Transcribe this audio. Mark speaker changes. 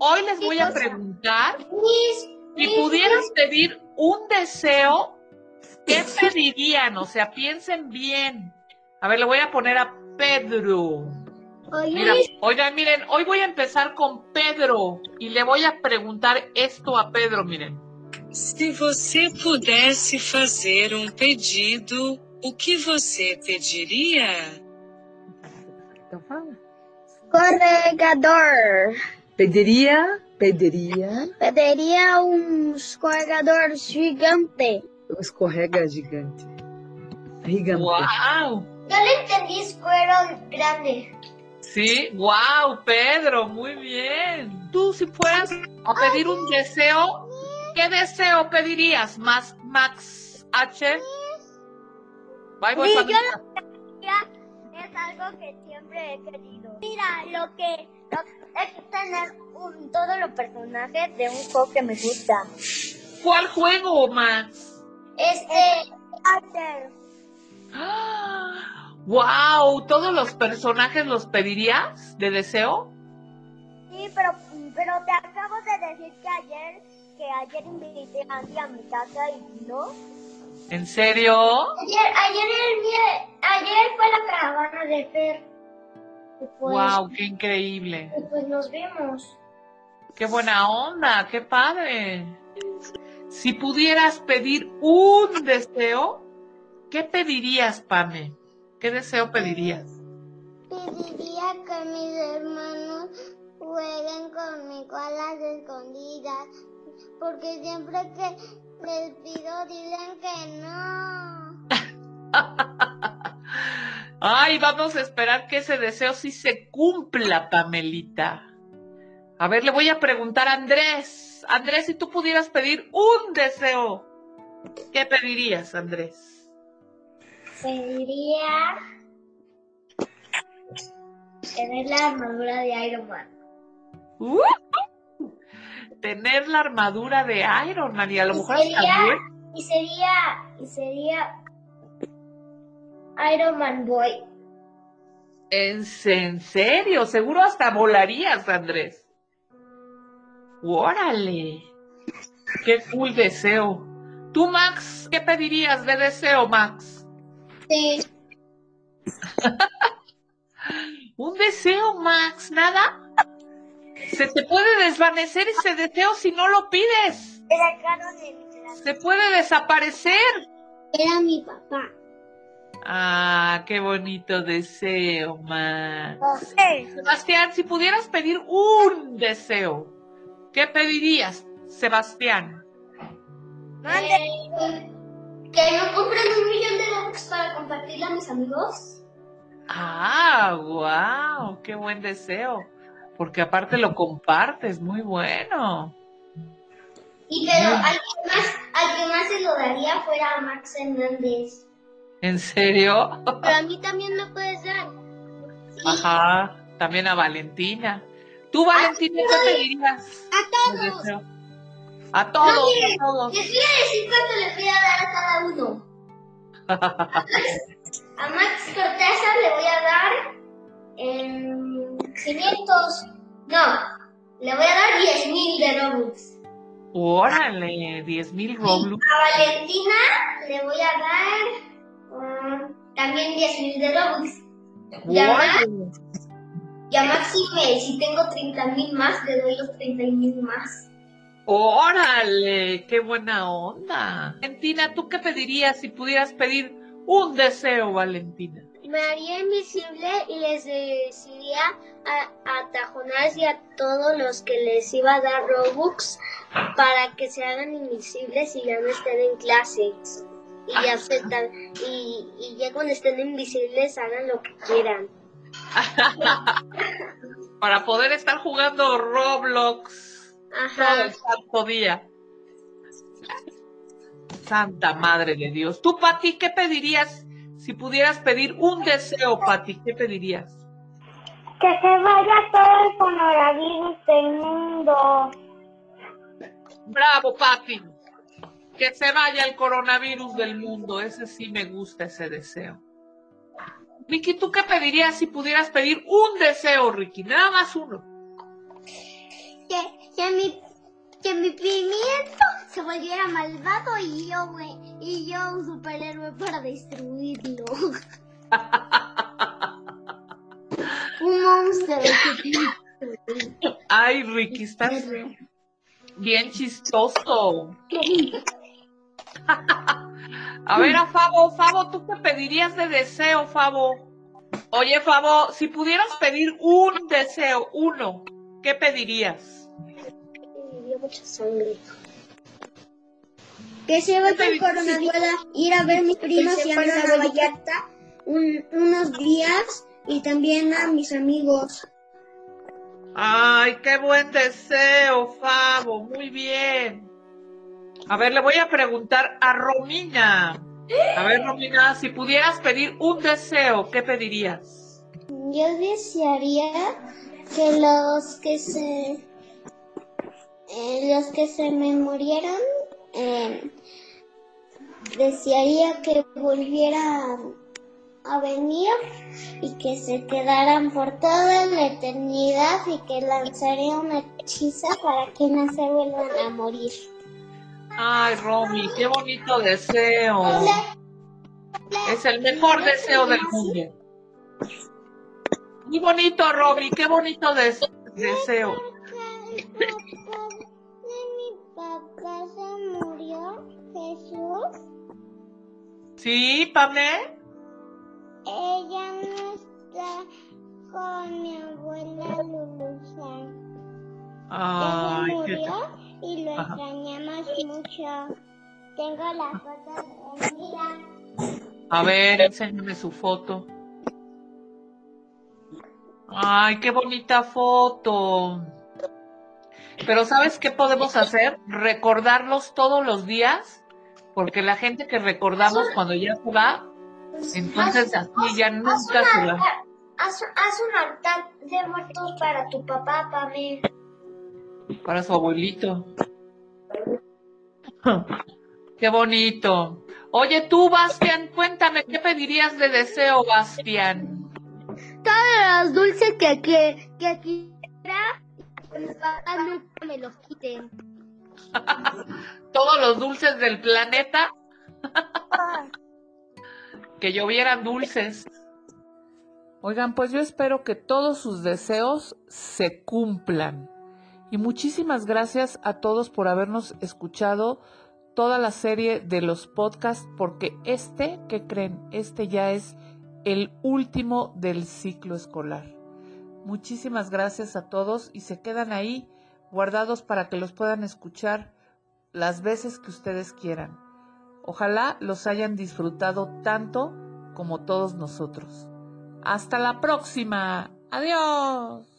Speaker 1: hoy les voy a preguntar si pudieras pedir un deseo, ¿qué pedirían? O sea, piensen bien. A ver, le voy a poner a Pedro. Mira, oigan, miren, hoy voy a empezar con Pedro y le voy a preguntar esto a Pedro, miren.
Speaker 2: Si você pudesse fazer um pedido, o que você pediria?
Speaker 3: Escorregador.
Speaker 4: Pediria, pediria.
Speaker 3: Pediria um escorregador gigante.
Speaker 4: Um escorrega gigante. Gigante.
Speaker 1: ¡Wow!
Speaker 3: Yo le entendí escuero grande.
Speaker 1: Sí, wow, Pedro, muy bien. Tú si fueras a pedir un deseo, ¿qué deseo pedirías? Más Max H. Bye,
Speaker 3: yo
Speaker 1: familia.
Speaker 3: Es algo que siempre he querido. Mira, lo que, lo es tener un, todos los personajes de un juego que me gusta.
Speaker 1: ¿Cuál juego, Max?
Speaker 3: Este, Arthur.
Speaker 1: ¡Wow! ¿Todos los personajes los pedirías de deseo?
Speaker 3: Sí, pero, pero te acabo de decir que ayer, que ayer invité a Andy a mi casa y no.
Speaker 1: ¿En serio?
Speaker 3: Ayer, ayer, el ayer fue la caravana de Fer. Y pues,
Speaker 1: ¡Wow! ¡Qué increíble!
Speaker 3: pues nos vimos.
Speaker 1: ¡Qué buena onda! ¡Qué padre! Si pudieras pedir un deseo, ¿qué pedirías, Pame? ¿Qué deseo pedirías?
Speaker 3: Pediría que mis hermanos jueguen conmigo a las escondidas, porque siempre que les pido dicen que no.
Speaker 1: Ay, vamos a esperar que ese deseo sí se cumpla, Pamelita. A ver, le voy a preguntar a Andrés. Andrés, si tú pudieras pedir un deseo, ¿qué pedirías, Andrés?
Speaker 3: Pediría tener la armadura de Iron Man.
Speaker 1: ¡Uh! Tener la armadura de Iron Man y a lo
Speaker 3: Y
Speaker 1: mejor
Speaker 3: sería-. Y sería, y sería Iron Man Boy.
Speaker 1: ¿En, en serio? Seguro hasta volarías, Andrés. ¡Órale! ¡Qué cool deseo! Tú, Max, ¿qué pedirías de deseo, Max?
Speaker 3: Sí.
Speaker 1: Un deseo, Max, ¿nada? Se te puede desvanecer ese deseo si no lo pides.
Speaker 3: Era caro de mi.
Speaker 1: Se puede desaparecer.
Speaker 3: Era mi papá.
Speaker 1: Ah, qué bonito deseo, Max. Sebastián, si pudieras pedir un deseo, ¿qué pedirías, Sebastián?
Speaker 3: Eh, que me compren un millón de likes para compartirla a mis amigos.
Speaker 1: Ah, wow, qué buen deseo. Porque aparte lo compartes, muy bueno.
Speaker 3: Y pero al que más, al que más se lo daría fuera a Max Hernández.
Speaker 1: ¿En serio?
Speaker 3: Pero a mí también me puedes dar.
Speaker 1: Ajá, también a Valentina. ¿Tú, Valentina, qué pedirías?
Speaker 3: A
Speaker 1: deseo? A todos, a todos.
Speaker 3: Les voy a decir cuánto les voy a dar a cada uno. A Max Cortázar le voy a dar em, 500. No, le voy a dar 10.000 de Robux.
Speaker 1: Órale, 10 mil Roblox.
Speaker 3: A Valentina le voy a dar también 10.000 de Robux. Y a Max, y a Max si, tengo 30.000 más, le doy los 30.000 más.
Speaker 1: Órale, qué buena onda. Valentina, ¿tú qué pedirías si pudieras pedir un deseo, Valentina?
Speaker 3: Me haría invisible y les decidiría a, a Tajonás y a todos los que les iba a dar Robux para que se hagan invisibles y ya no estén en clases. Y ya, se tan- y, y ya cuando estén invisibles hagan lo que quieran.
Speaker 1: Para poder estar jugando Roblox todo
Speaker 3: Ajá.
Speaker 1: el santo día. Santa Madre de Dios. Tú, Pati, ¿qué pedirías si pudieras pedir un deseo, Pati? ¿Qué pedirías?
Speaker 3: Que se vaya todo el coronavirus del mundo.
Speaker 1: Bravo, Pati. Que se vaya el coronavirus del mundo. Ese sí me gusta, ese deseo. Ricky, ¿tú qué pedirías si pudieras pedir un deseo, Ricky? Nada más uno.
Speaker 3: Que, que mi que mi pimiento se volviera malvado y yo, güey, y yo un superhéroe para destruirlo. un monstruo.
Speaker 1: Ay, Ricky, estás bien chistoso. A ver, a Fabo, Fabo, ¿tú qué pedirías de deseo, Fabo? Oye, Fabo, si pudieras pedir un deseo, uno, ¿qué pedirías?
Speaker 3: dio mucha sangre. Que se vaya coronavirus, ir a ver a mis primos y a mi Vallarta un, unos días y también a mis amigos.
Speaker 1: Ay, qué buen deseo, Fabo, muy bien. A ver, le voy a preguntar a Romina. A ver, Romina, si pudieras pedir un deseo, ¿qué pedirías?
Speaker 3: Yo desearía que los que se eh, los que se me murieron eh, desearía que volvieran a venir y que se quedaran por toda la eternidad y que lanzaría una hechiza para que no se vuelvan a morir.
Speaker 1: Ay, Romy, qué bonito deseo. Es el mejor deseo del mundo. Muy bonito, Romy, qué bonito des deseo.
Speaker 3: mi papá se murió, Jesús.
Speaker 1: Sí, Pamé.
Speaker 3: Ella no está con mi abuela Lulusa. Ella
Speaker 1: Ay, qué...
Speaker 3: y lo
Speaker 1: Ajá.
Speaker 3: extrañamos mucho. Tengo la foto de.
Speaker 1: A ver, enséñame su foto. Ay, qué bonita foto. Pero ¿sabes qué podemos hacer? Recordarlos todos los días, porque la gente que recordamos cuando ya se va, entonces así ya nunca se va.
Speaker 3: Haz, haz un altar de muertos para tu papá, Pamela.
Speaker 1: Para su abuelito. Qué bonito. Oye, tú, Bastian, cuéntame, ¿qué pedirías de deseo, Bastian?
Speaker 3: Todos los dulces que, que, que quiera, que mis papás nunca me los quiten.
Speaker 1: Todos los dulces del planeta. que llovieran dulces. Oigan, pues yo espero que todos sus deseos se cumplan. Y muchísimas gracias a todos por habernos escuchado toda la serie de los podcasts, porque este, ¿qué creen? Este ya es el último del ciclo escolar. Muchísimas gracias a todos y se quedan ahí guardados para que los puedan escuchar las veces que ustedes quieran. Ojalá los hayan disfrutado tanto como todos nosotros. Hasta la próxima. Adiós.